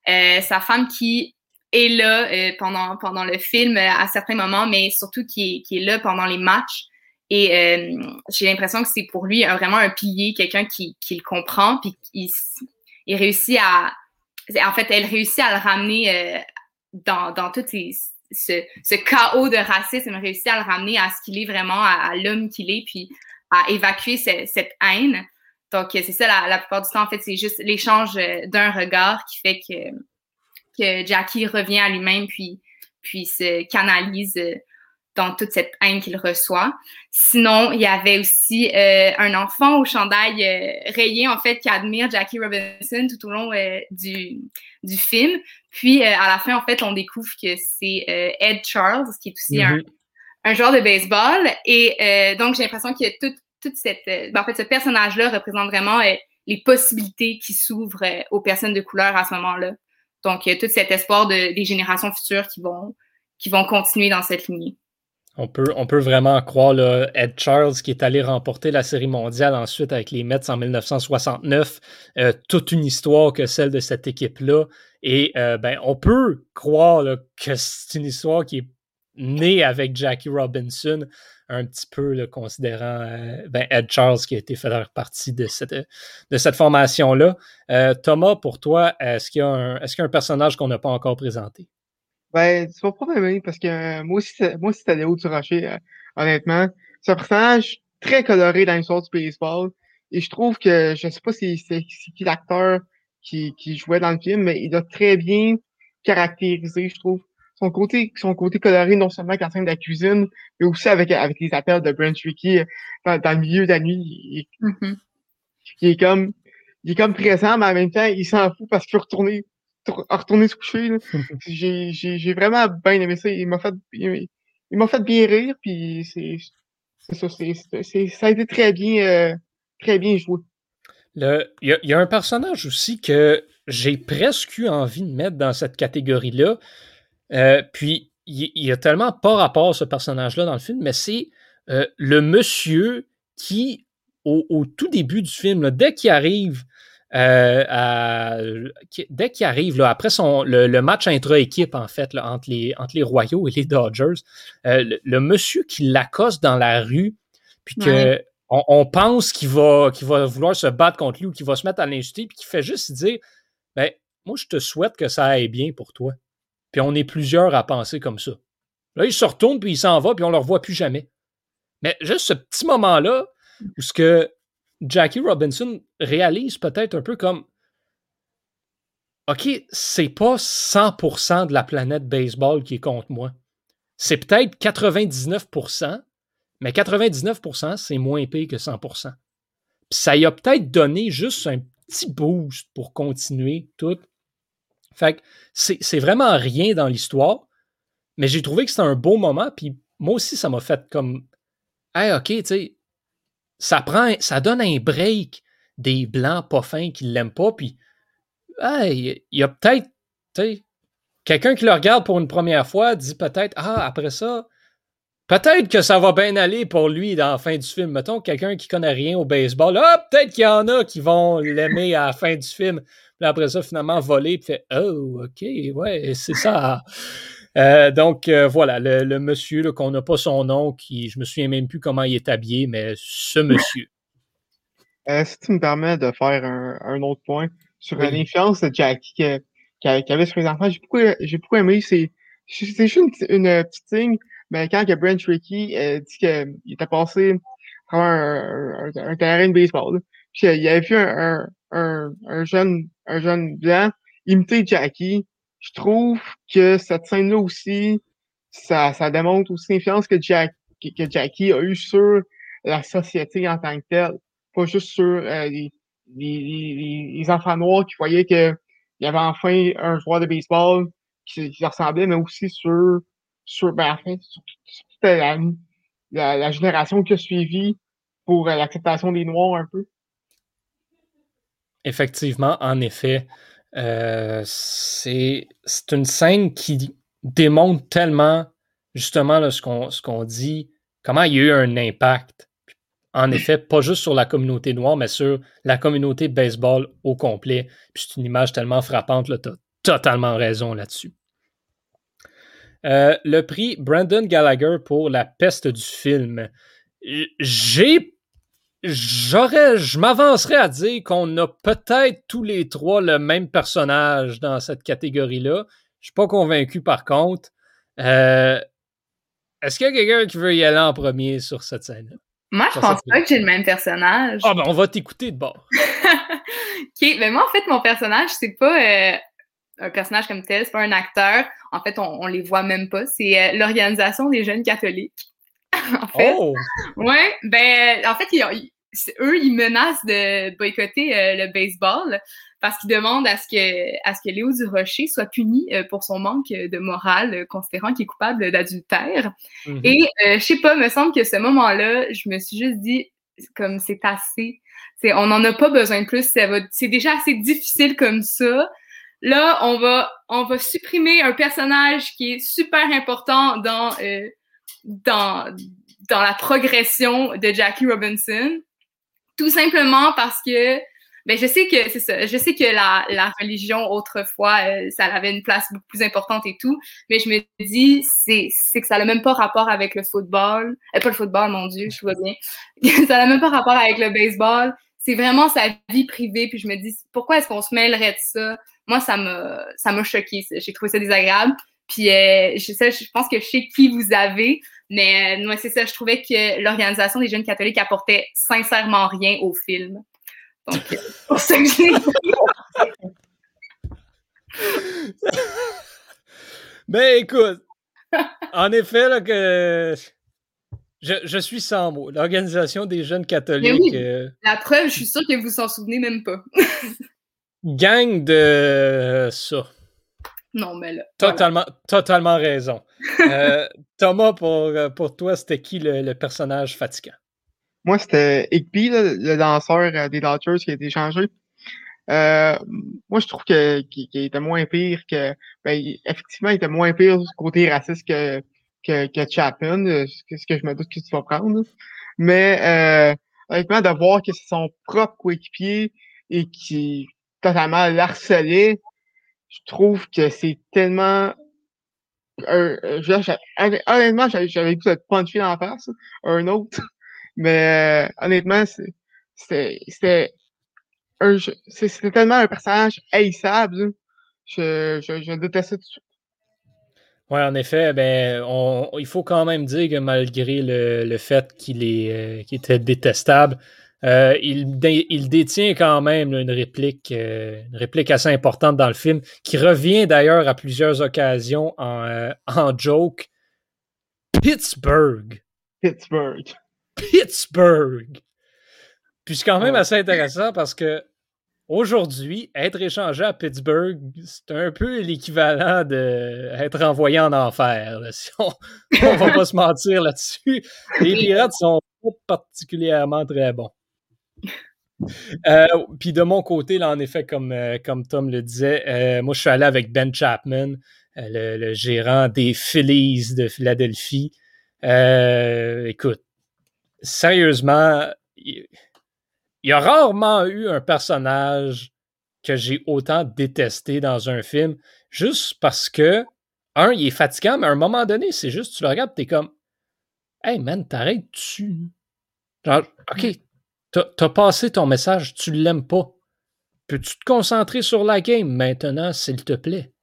Sa femme qui est là pendant, pendant le film à certains moments, mais surtout qui qui est là pendant les matchs. Et euh, j'ai l'impression que c'est pour lui vraiment un pilier, quelqu'un qui, qui, le comprend, puis il, réussit à... En fait, elle réussit à le ramener euh, dans, dans tout ce, ce, chaos de racisme, réussit à le ramener à ce qu'il est vraiment, à, l'homme qu'il est, puis à évacuer cette haine. Donc, c'est ça, la, la, plupart du temps, en fait, c'est juste l'échange d'un regard qui fait que, que Jackie revient à lui-même, puis, puis se canalise dans toute cette haine qu'il reçoit. Sinon, il y avait aussi euh, un enfant au chandail euh, rayé, en fait, qui admire Jackie Robinson tout au long euh, du, du film. Puis, à la fin, en fait, on découvre que c'est Ed Charles, qui est aussi un, mm-hmm. un, joueur de baseball. Et donc, j'ai l'impression que toute, toute cette... Ben, en fait, ce personnage-là représente vraiment les possibilités qui s'ouvrent aux personnes de couleur à ce moment-là. Donc, tout cet espoir de, des générations futures qui vont, continuer dans cette lignée. On peut, vraiment croire là, Ed Charles qui est allé remporter la Série mondiale ensuite avec les Mets en 1969. Euh, toute une histoire que celle de cette équipe-là. Et euh, ben, on peut croire que c'est une histoire qui est née avec Jackie Robinson, un petit peu le considérant euh, ben, Ed Charles qui a été fait partie de cette, de cette formation-là. Thomas, pour toi, est-ce qu'il y, est-ce qu'il y a un personnage qu'on n'a pas encore présenté? Ben, tu vas pas m'aimer parce que euh, moi aussi, moi aussi, c'était Léo du Rocher, euh, honnêtement. C'est un personnage très coloré dans l'histoire du baseball. Et je trouve que, je sais pas si c'est qui l'acteur qui, qui jouait dans le film, mais il a très bien caractérisé, je trouve. Son côté, son côté coloré, non seulement quand scène de la cuisine, mais aussi avec, avec les appels de Brent Rickey euh, dans, le milieu de la nuit. Il, mm-hmm. il, est comme, il est comme présent, mais en même temps, il s'en fout parce qu'il veut retourner retourner se coucher. J'ai vraiment bien aimé ça. Il m'a fait, il, m'a fait bien rire, puis c'est ça, ça a été très bien, euh, très bien joué. Il y, y, a un personnage aussi que j'ai presque eu envie de mettre dans cette catégorie-là. Euh, puis, il y, a tellement pas rapport ce personnage-là dans le film, mais c'est euh, le monsieur qui, au, au, tout début du film, là, dès qu'il arrive euh, dès qu'il arrive, là, après son, le, match intra-équipe, en fait, là, entre, les, entre les Royaux et les Dodgers, le, monsieur qui l'accoste dans la rue, puis que on, pense qu'il va, qu'il va vouloir se battre contre lui ou qu'il va se mettre à l'insulter, puis qu'il fait juste dire ben, Moi, je te souhaite que ça aille bien pour toi. Puis on est plusieurs à penser comme ça. Là, il se retourne, puis il s'en va, puis on ne le revoit plus jamais. Mais juste ce petit moment-là, où ce que Jackie Robinson réalise peut-être un peu comme OK, c'est pas 100% de la planète baseball qui est contre moi. C'est peut-être 99%, mais 99%, c'est moins pire que 100%. Puis ça y a peut-être donné juste un petit boost pour continuer tout. Fait que c'est vraiment rien dans l'histoire, mais j'ai trouvé que c'était un beau moment, puis moi aussi, ça m'a fait comme Hey, OK, tu sais, ça prend, ça donne un break des blancs pas fins qui l'aiment pas, puis il y a peut-être quelqu'un qui le regarde pour une première fois dit peut-être, ah, après ça, peut-être que ça va bien aller pour lui dans la fin du film. Mettons, quelqu'un qui connaît rien au baseball, ah, peut-être qu'il y en a qui vont l'aimer à la fin du film. Puis après ça, finalement, voler, puis fait, oh, ok, ouais, c'est ça. Euh, donc euh, voilà, le, monsieur qu'on n'a pas son nom, qui je me souviens même plus comment il est habillé, mais ce monsieur. Euh, si tu me permets de faire un, autre point sur l'influence de Jackie qui avait sur les enfants, j'ai beaucoup, j'ai beaucoup aimé. C'est, c'est juste une, petite ligne, mais quand que Brent Rickey dit qu'il était passé à un, un, terrain de baseball, puis il avait vu un, un, un, jeune, un jeune blanc imiter Jackie, je trouve que cette scène-là aussi, ça, ça démontre aussi l'influence que, que Jackie a eu sur la société en tant que telle. Pas juste sur euh, les, les, les, enfants noirs qui voyaient qu'il y avait enfin un joueur de baseball qui, qui ressemblait, mais aussi sur, sur, ben, sur, la, la, génération qui a suivi pour euh, l'acceptation des Noirs un peu. Effectivement, en effet. Euh, c'est une scène qui démontre tellement justement ce qu'on dit, comment il y a eu un impact. En effet, pas juste sur la communauté noire, mais sur la communauté baseball au complet. c'est une image tellement frappante, tu as totalement raison là-dessus. Euh, le prix Brandon Gallagher pour la peste du film. J'ai J'aurais, je m'avancerais à dire qu'on a peut-être tous les trois le même personnage dans cette catégorie-là. Je suis pas convaincu par contre. Euh, est-ce qu'il y a quelqu'un qui veut y aller en premier sur cette scène-là? Moi, je pense pas que j'ai le même personnage. Ah, ben, on va t'écouter de bord. ok, ben, moi, en fait, mon personnage, c'est pas euh, un personnage comme tel, c'est pas un acteur. En fait, on, on les voit même pas. C'est euh, l'Organisation des jeunes catholiques. en fait. Oh! Ouais, ben, en fait, eux, ils menacent de boycotter euh, le baseball parce qu'ils demandent à ce que, à ce que Léo Durocher soit puni euh, pour son manque de morale, considérant qu'il est coupable d'adultère. Mm-hmm. Et je sais pas, me semble que ce moment-là, je me suis juste dit, comme c'est assez, c'est, on n'en a pas besoin de plus, c'est déjà assez difficile comme ça. Là, on va, on va supprimer un personnage qui est super important dans dans, dans la progression de Jackie Robinson, tout simplement parce que ben je sais que c'est ça, je sais que la, la religion autrefois euh, ça avait une place beaucoup plus importante et tout, mais je me dis c'est c'est que ça n'a même pas rapport avec le football, euh, pas le football mon dieu, je vois bien, ça n'a même pas rapport avec le baseball, c'est vraiment sa vie privée puis je me dis pourquoi est-ce qu'on se mêlerait de ça? Moi ça m'a ça m'a choqué, j'ai trouvé ça désagréable. Puis euh, je, sais, je pense que je sais qui vous avez, mais euh, moi, c'est ça, je trouvais que l'Organisation des jeunes catholiques apportait sincèrement rien au film. Donc, euh, pour ça que je l'ai Ben écoute, en effet, là, que je, je, suis sans mots. L'Organisation des jeunes catholiques. La preuve, je suis sûre que vous s'en souvenez même pas. gang de ça. Non, mais là. Totalement, totalement raison. Euh, Thomas, pour, euh, pour toi, c'était qui le, personnage fatigant? Moi, c'était Igby, le danseur euh, des Dodgers qui a été changé. moi, je trouve qu'il était moins pire que. Ben, effectivement, il était moins pire du côté raciste que, que, que Chapman, ce que je me doute que tu vas prendre. Mais honnêtement, de voir que c'est son propre coéquipier et qui totalement l'harcelait, je trouve que c'est tellement euh, honnêtement, j'avais goût de puncher en face, un autre. Mais euh, honnêtement, c'était tellement un personnage haïssable. Je, je, détestais tout. Oui, en effet, ben, il faut quand même dire que malgré le, fait qu'il euh, qu'il était détestable, euh, il, détient quand même une réplique, euh, une réplique assez importante dans le film, qui revient d'ailleurs à plusieurs occasions en, euh, en joke. Pittsburgh. Pittsburgh. Pittsburgh. Puis c'est quand même assez intéressant parce que aujourd'hui, être échangé à Pittsburgh, c'est un peu l'équivalent d'être envoyé en enfer. Si on, on va pas se mentir là-dessus. Les pirates sont pas particulièrement très bons. Euh, puis de mon côté, là, en effet, comme, euh, comme Tom le disait, euh, moi, je suis allé avec Ben Chapman. le, gérant des Phillies de Philadelphie. écoute, sérieusement, il y a rarement eu un personnage que j'ai autant détesté dans un film, juste parce que, un, il est fatigant, mais à un moment donné, c'est juste, tu le regardes, t'es comme, hey man, t'arrêtes-tu? Genre, ok, t'as passé ton message, tu l'aimes pas. Peux-tu te concentrer sur la game maintenant, s'il te plaît?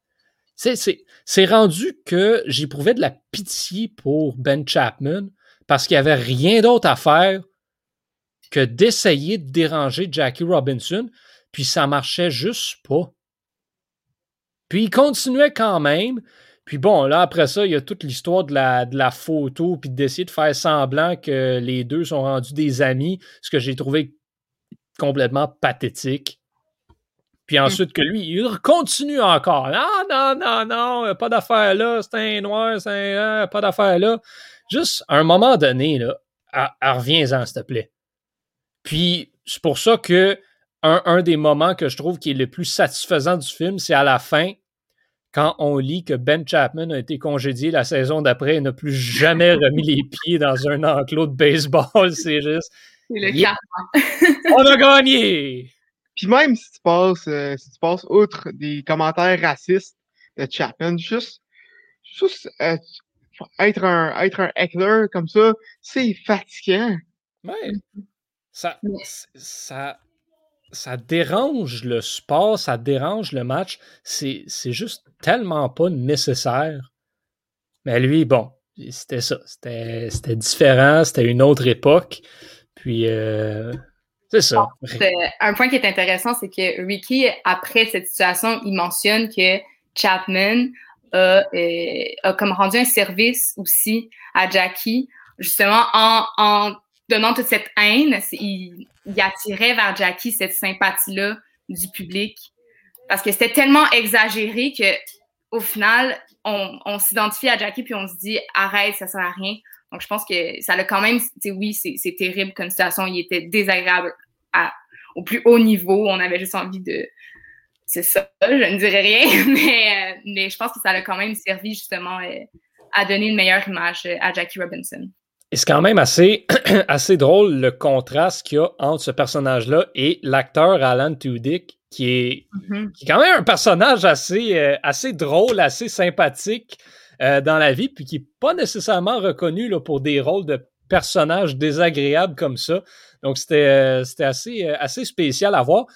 C'est rendu que j'éprouvais de la pitié pour Ben Chapman parce qu'il n'y avait rien d'autre à faire que d'essayer de déranger Jackie Robinson, puis ça marchait juste pas. Puis il continuait quand même. Puis bon, là, après ça, il y a toute l'histoire de la, photo, puis d'essayer de faire semblant que les deux sont rendus des amis, ce que j'ai trouvé complètement pathétique. Puis ensuite que lui, il continue encore. Non, non, non, non, pas d'affaire là, c'est un noir, c'est un. Hein, pas d'affaire là. Juste, à un moment donné, là, reviens-en, s'il te plaît. Puis, c'est pour ça que un, des moments que je trouve qui est le plus satisfaisant du film, c'est à la fin, quand on lit que Ben Chapman a été congédié la saison d'après et n'a plus jamais remis les pieds dans un enclos de baseball. C'est juste. C'est le cas. on a gagné! Puis même si tu passes, euh, si tu passes outre des commentaires racistes de Chapman, juste, juste euh, être un être un heckler comme ça, c'est fatigant. Ouais. Ça, ça, ça dérange le sport, ça dérange le match. C'est juste tellement pas nécessaire. Mais lui, bon, c'était ça. C'était différent, c'était une autre époque. Puis, euh, c'est ça. un point qui est intéressant, c'est que Ricky, après cette situation, il mentionne que Chapman a, euh, a comme rendu un service aussi à Jackie, justement en, en donnant toute cette haine, il, attirait vers Jackie cette sympathie-là du public. Parce que c'était tellement exagéré que au final, on, s'identifie à Jackie puis on se dit arrête, ça sert à rien. Donc je pense que ça a quand même, oui, c'est terrible comme situation. Il était désagréable au plus haut niveau. On avait juste envie de. C'est ça, je ne dirais rien, mais, euh, mais je pense que ça a quand même servi justement euh, à donner une meilleure image euh, à Jackie Robinson. Et c'est quand même assez, assez drôle le contraste qu'il y a entre ce personnage-là et l'acteur Alan Tudyk, qui est, mm-hmm. qui est quand même un personnage assez, euh, assez drôle, assez sympathique euh, dans la vie, puis qui n'est pas nécessairement reconnu là, pour des rôles de personnages désagréables comme ça. Donc c'était euh, c'était assez, assez spécial à voir.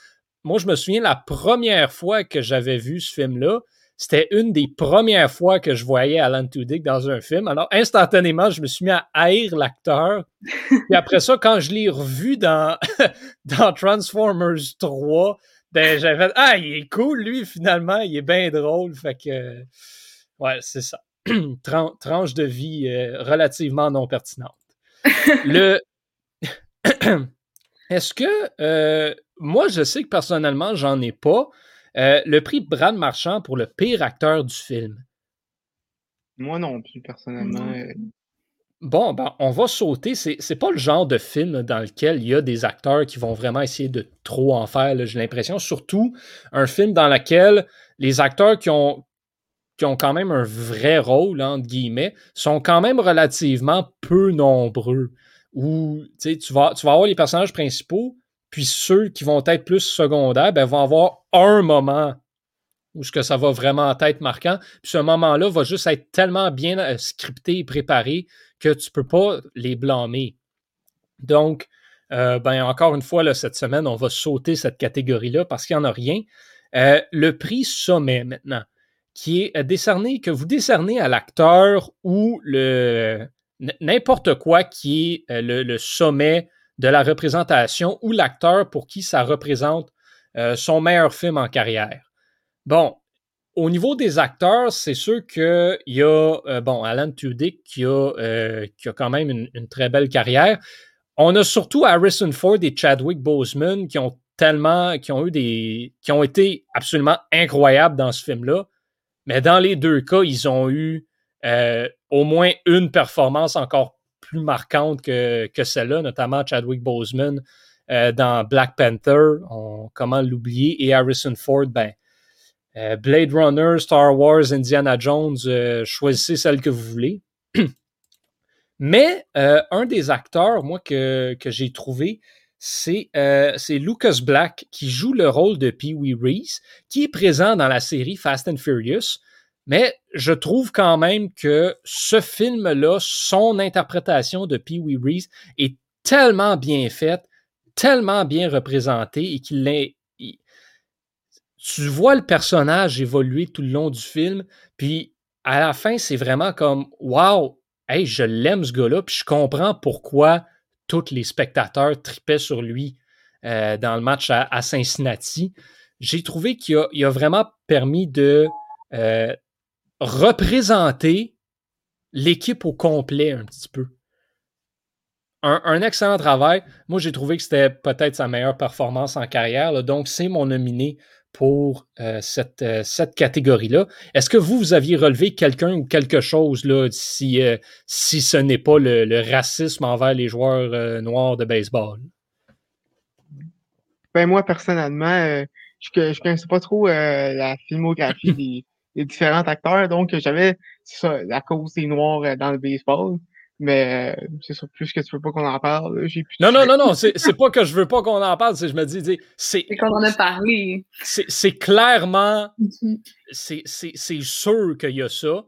Moi, je me souviens la première fois que j'avais vu ce film-là, c'était une des premières fois que je voyais Alan Tudyk dans un film. Alors, instantanément, je me suis mis à haïr l'acteur. Puis après ça, quand je l'ai revu dans, dans Transformers 3, ben, j'avais fait Ah, il est cool, lui, finalement, il est bien drôle. Fait que, ouais, c'est ça. tranche de vie euh, relativement non pertinente. Le. Est-ce que. Euh, moi, je sais que personnellement, j'en ai pas. Euh, le prix Brad Marchand pour le pire acteur du film. Moi non plus, personnellement. Bon, ben, on va sauter. C'est pas le genre de film dans lequel il y a des acteurs qui vont vraiment essayer de trop en faire, j'ai l'impression. Surtout un film dans lequel les acteurs qui ont, qui ont quand même un vrai rôle, entre guillemets, sont quand même relativement peu nombreux. Où tu vas, tu vas avoir les personnages principaux, puis ceux qui vont être plus secondaires ben, vont avoir un moment où ce que ça va vraiment être marquant. Puis ce moment-là va juste être tellement bien euh, scripté et préparé que tu ne peux pas les blâmer. Donc, euh, ben encore une fois, là, cette semaine, on va sauter cette catégorie-là parce qu'il n'y en a rien. Euh, le prix sommet maintenant, qui est décerné, que vous décernez à l'acteur ou le n'importe quoi qui est le sommet de la représentation ou l'acteur pour qui ça représente euh, son meilleur film en carrière. Bon, au niveau des acteurs, c'est sûr qu'il y a, euh, bon, Alan Tudyk qui a, euh, qui a quand même une, très belle carrière. On a surtout Harrison Ford et Chadwick Boseman qui ont tellement, qui ont eu des, qui ont été absolument incroyables dans ce film-là. Mais dans les deux cas, ils ont eu au moins une performance encore plus marquantes que, que celle-là, notamment Chadwick Boseman euh, dans Black Panther, comment l'oublier, et Harrison Ford, ben, Blade Runner, Star Wars, Indiana Jones, choisissez celle que vous voulez. Mais un des acteurs, moi, que, que j'ai trouvé, c'est Lucas Black qui joue le rôle de Pee Wee Reese, qui est présent dans la série Fast and Furious. Mais je trouve quand même que ce film-là, son interprétation de Pee Wee Reese est tellement bien faite, tellement bien représentée et qu'il est. Tu vois le personnage évoluer tout le long du film, puis à la fin, c'est vraiment comme Wow, hey, je l'aime ce gars-là, puis je comprends pourquoi tous les spectateurs tripaient sur lui euh, dans le match à, Cincinnati. J'ai trouvé qu'il a, vraiment permis de euh, représenter l'équipe au complet un petit peu. Un, excellent travail. Moi, j'ai trouvé que c'était peut-être sa meilleure performance en carrière. donc, c'est mon nominé pour euh, cette, euh, cette catégorie-là. Est-ce que vous, vous aviez relevé quelqu'un ou quelque chose là, si, euh, si ce n'est pas le, racisme envers les joueurs noirs de baseball? Ben moi, personnellement, je ne connaissais pas trop la filmographie des, des, différents acteurs, donc j'avais la cause des noirs dans le baseball. Mais euh, c'est sûr, plus que tu veux pas qu'on en parle. J'ai non, non, non, non, c'est pas que je veux pas qu'on en parle, c'est je me dis, c'est. C'est qu'on en a parlé. C'est clairement. Mm-hmm. C'est sûr qu'il y a ça.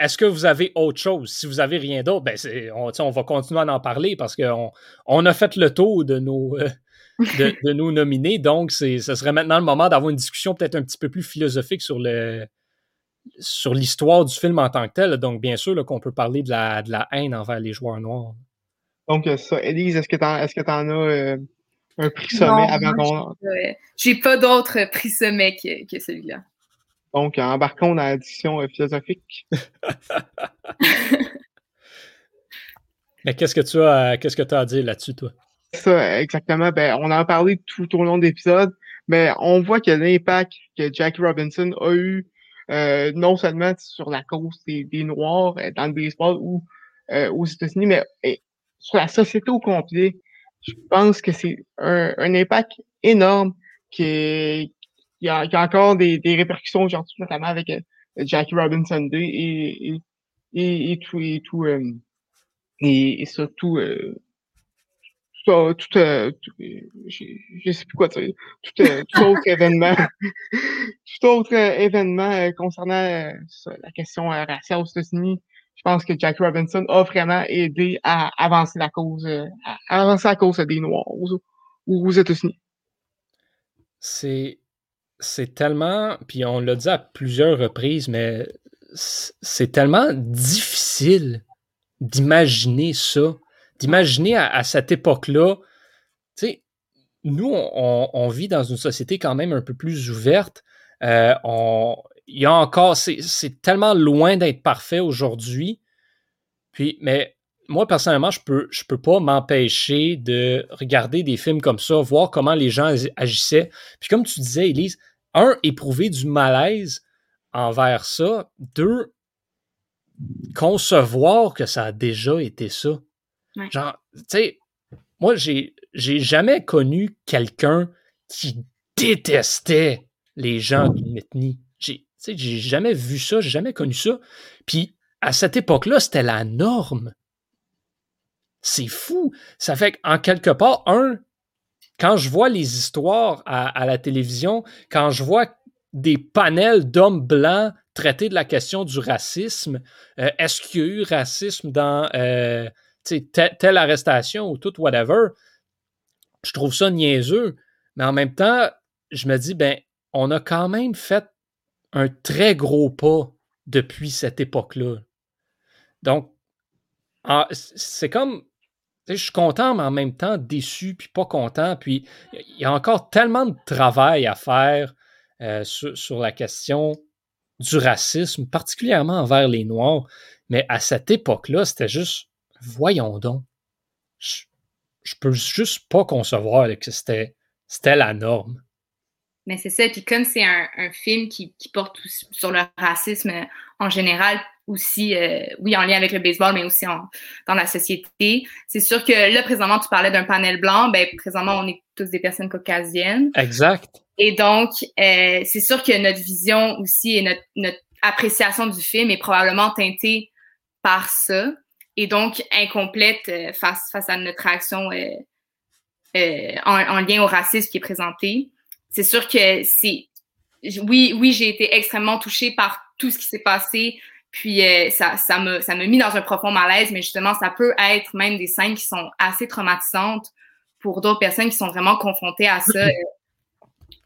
Est-ce que vous avez autre chose? Si vous avez rien d'autre, ben on, on, va continuer à en parler parce qu'on on a fait le tour de nos, euh, de, de, nos nominés. Donc, ce serait maintenant le moment d'avoir une discussion peut-être un petit peu plus philosophique sur le, sur l'histoire du film en tant que tel. Donc, bien sûr, qu'on peut parler de la, de la haine envers les joueurs noirs. Donc, euh, ça, Elise, est-ce que tu est-ce que en as euh, un prix sommet avant qu'on. J'ai pas d'autre prix sommet que, que celui-là. Donc, embarquons dans la discussion euh, philosophique. Mais qu'est-ce que tu as, qu'est-ce que tu as à dire là-dessus, toi? Ça, exactement. Ben, on en a parlé tout au long de l'épisode, mais on voit que l'impact que Jackie Robinson a eu euh, non seulement sur la cause des, Noirs euh, dans le baseball ou euh, aux États-Unis, mais sur la société au complet. Je pense que c'est un, impact énorme qui, qui, a, qui a encore des, des répercussions aujourd'hui, notamment avec Jackie Robinson Day et, et, et, tout et tout et, et surtout tout, euh, je, sais plus quoi dire, tout, euh, autre événement, tout autre euh, événement concernant la question raciale aux États-Unis, je pense que Jack Robinson a vraiment aidé à avancer la cause, à avancer la cause des Noirs aux, aux États-Unis. C'est, c'est tellement, puis on l'a dit à plusieurs reprises, mais c'est tellement difficile d'imaginer ça d'imaginer à, cette époque-là, tu sais, nous, on, vit dans une société quand même un peu plus ouverte. Euh, il y a encore, c'est tellement loin d'être parfait aujourd'hui. Puis, mais moi, personnellement, je peux, je peux pas m'empêcher de regarder des films comme ça, voir comment les gens agissaient. Puis, comme tu disais, Elise, un, éprouver du malaise envers ça. Deux, concevoir que ça a déjà été ça. Genre, tu sais, moi, j'ai, j'ai jamais connu quelqu'un qui détestait les gens d'une ethnie. J'ai, j'ai jamais vu ça, j'ai jamais connu ça. Puis, à cette époque-là, c'était la norme. C'est fou. Ça fait qu'en quelque part, un, quand je vois les histoires à, la télévision, quand je vois des panels d'hommes blancs traiter de la question du racisme, euh, est-ce qu'il y a eu racisme dans euh, telle arrestation ou tout, whatever, je trouve ça niaiseux. Mais en même temps, je me dis, ben, on a quand même fait un très gros pas depuis cette époque-là. Donc, c'est comme, je suis content, mais en même temps déçu, puis pas content. Puis, il y a encore tellement de travail à faire euh, sur, sur, la question du racisme, particulièrement envers les Noirs. Mais à cette époque-là, c'était juste voyons donc. Je, je peux juste pas concevoir que c'était, c'était la norme. Mais c'est ça, puis comme c'est un, film qui, porte sur le racisme en général, aussi, euh, oui, en lien avec le baseball, mais aussi en, dans la société. C'est sûr que là, présentement, tu parlais d'un panel blanc. Ben, présentement, on est tous des personnes caucasiennes. Exact. Et donc, euh, c'est sûr que notre vision aussi et notre, notre appréciation du film est probablement teintée par ça. Et donc, incomplète euh, face, face à notre réaction euh, euh, en, en lien au racisme qui est présenté. C'est sûr que c'est oui, oui, j'ai été extrêmement touchée par tout ce qui s'est passé. Puis ça, ça me, ça me mis dans un profond malaise, mais justement, ça peut être même des scènes qui sont assez traumatisantes pour d'autres personnes qui sont vraiment confrontées à ça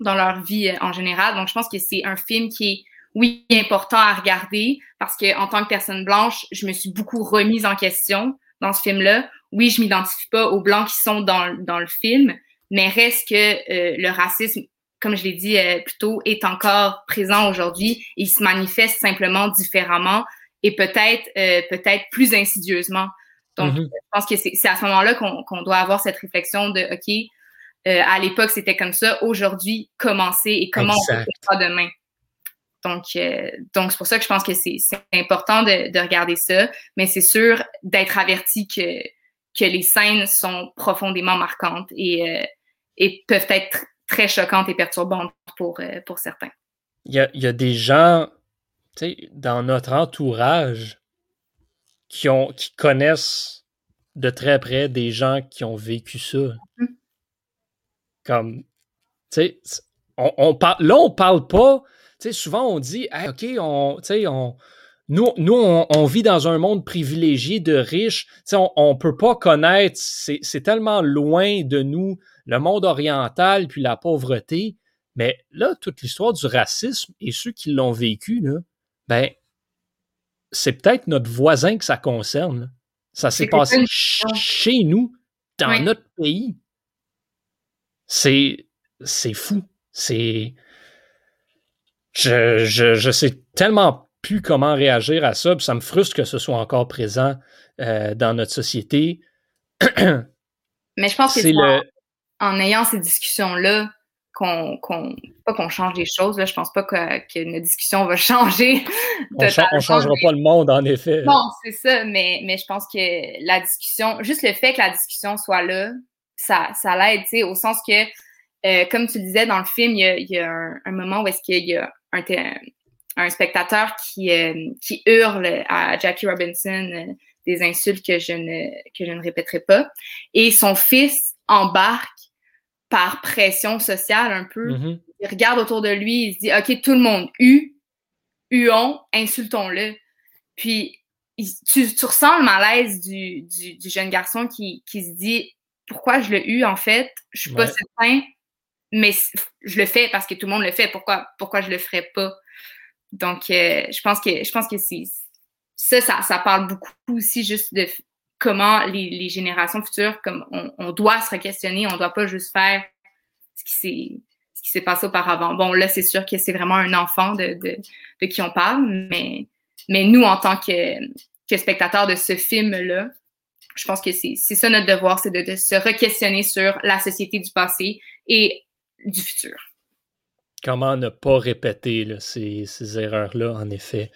dans leur vie en général. Donc, je pense que c'est un film qui est, oui, important à regarder parce que en tant que personne blanche, je me suis beaucoup remise en question dans ce film-là. Oui, je m'identifie pas aux blancs qui sont dans, dans le film, mais reste que le racisme comme je l'ai dit euh, plus tôt, est encore présent aujourd'hui. Il se manifeste simplement différemment et peut-être euh, peut-être plus insidieusement. Donc, mm-hmm. je pense que c'est à ce moment-là qu'on doit avoir cette réflexion de OK, euh, à l'époque c'était comme ça, aujourd'hui comment c'est et comment on peut faire demain? Donc, donc c'est pour ça que je pense que c'est important de, de, regarder ça, mais c'est sûr d'être averti que que les scènes sont profondément marquantes et, et peuvent être très choquante et perturbante pour, euh, pour certains. Il y a, y a des gens dans notre entourage qui, ont, qui connaissent de très près des gens qui ont vécu ça. Mm-hmm. Comme, tu sais, on, on là, on parle pas, sais, souvent on dit, OK, on, on, nous, nous on, on, vit dans un monde privilégié de riches, on ne peut pas connaître, c'est tellement loin de nous le monde oriental puis la pauvreté. Mais là, toute l'histoire du racisme et ceux qui l'ont vécu, là, ben, c'est peut-être notre voisin que ça concerne. Ça s'est passé chez nous, dans notre pays. C'est, c'est fou. C'est, je, je, je, sais tellement plus comment réagir à ça, puis ça me frustre que ce soit encore présent euh, dans notre société. Mais je pense que c'est le en ayant ces discussions-là, qu'on, qu'on, pas qu'on change des choses. Là, je pense pas que, que notre discussion va changer. on, ne changera pas le monde, en effet. Non, c'est ça, mais, mais je pense que la discussion, juste le fait que la discussion soit là, ça, ça l'aide, tu sais, au sens que, euh, comme tu le disais dans le film, il y a, il y a un, moment où est-ce qu'il y a un, un spectateur qui, euh, qui hurle à Jackie Robinson euh, des insultes que je ne, que je ne répéterai pas. Et son fils embarque par pression sociale un peu. Mm-hmm. Il regarde autour de lui, il se dit OK, tout le monde, U, huons, insultons-le. Puis tu, ressens le malaise du, du, jeune garçon qui, qui, se dit Pourquoi je le eu en fait? Je suis pas certain, mais je le fais parce que tout le monde le fait. Pourquoi, pourquoi je le ferais pas? Donc, euh, je pense que je pense que ça, ça, ça parle beaucoup aussi juste de comment les, générations futures, comme on, doit se re-questionner, on doit pas juste faire ce qui s'est ce qui s'est passé auparavant. Bon, là, c'est sûr que c'est vraiment un enfant de, de, qui on parle, mais, mais nous, en tant que, que spectateurs de ce film-là, je pense que c'est ça notre devoir, c'est de, de, se re-questionner sur la société du passé et du futur comment ne pas répéter ces, erreurs-là, en effet.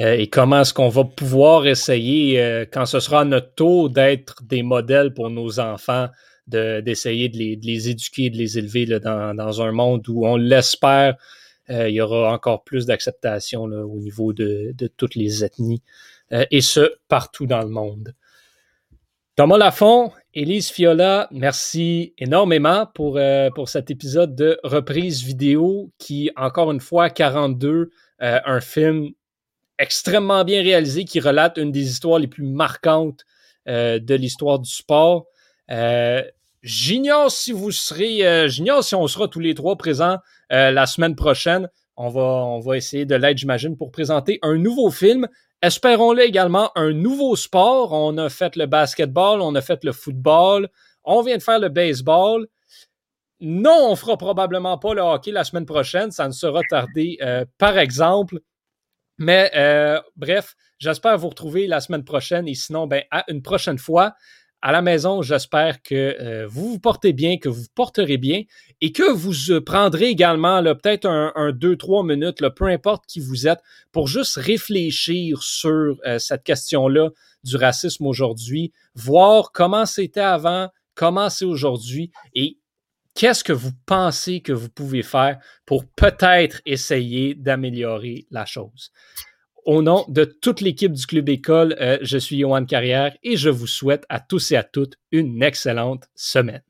Euh, et comment est-ce qu'on va pouvoir essayer, euh, quand ce sera notre tour, d'être des modèles pour nos enfants, d'essayer de, les, éduquer, de les élever dans, un monde où on l'espère, euh, il y aura encore plus d'acceptation au niveau de, de, toutes les ethnies, et ce, partout dans le monde. Thomas Lafont, Élise Fiola, merci énormément pour, euh, pour cet épisode de reprise vidéo qui, encore une fois, 42, euh, un film extrêmement bien réalisé qui relate une des histoires les plus marquantes euh, de l'histoire du sport. j'ignore si vous serez, j'ignore si on sera tous les trois présents la semaine prochaine. On va, on va essayer de l'aide, j'imagine, pour présenter un nouveau film Espérons-le également un nouveau sport. On a fait le basketball, on a fait le football, on vient de faire le baseball. Non, on fera probablement pas le hockey la semaine prochaine. Ça ne sera tardé, euh, par exemple. Mais euh, bref, j'espère vous retrouver la semaine prochaine et sinon, ben, à une prochaine fois. À la maison, j'espère que euh, vous vous portez bien, que vous porterez bien et que vous euh, prendrez également peut-être un, deux, trois minutes, peu importe qui vous êtes, pour juste réfléchir sur euh, cette question-là du racisme aujourd'hui, voir comment c'était avant, comment c'est aujourd'hui et qu'est-ce que vous pensez que vous pouvez faire pour peut-être essayer d'améliorer la chose. Au nom de toute l'équipe du Club École, euh, je suis Johan Carrière et je vous souhaite à tous et à toutes une excellente semaine.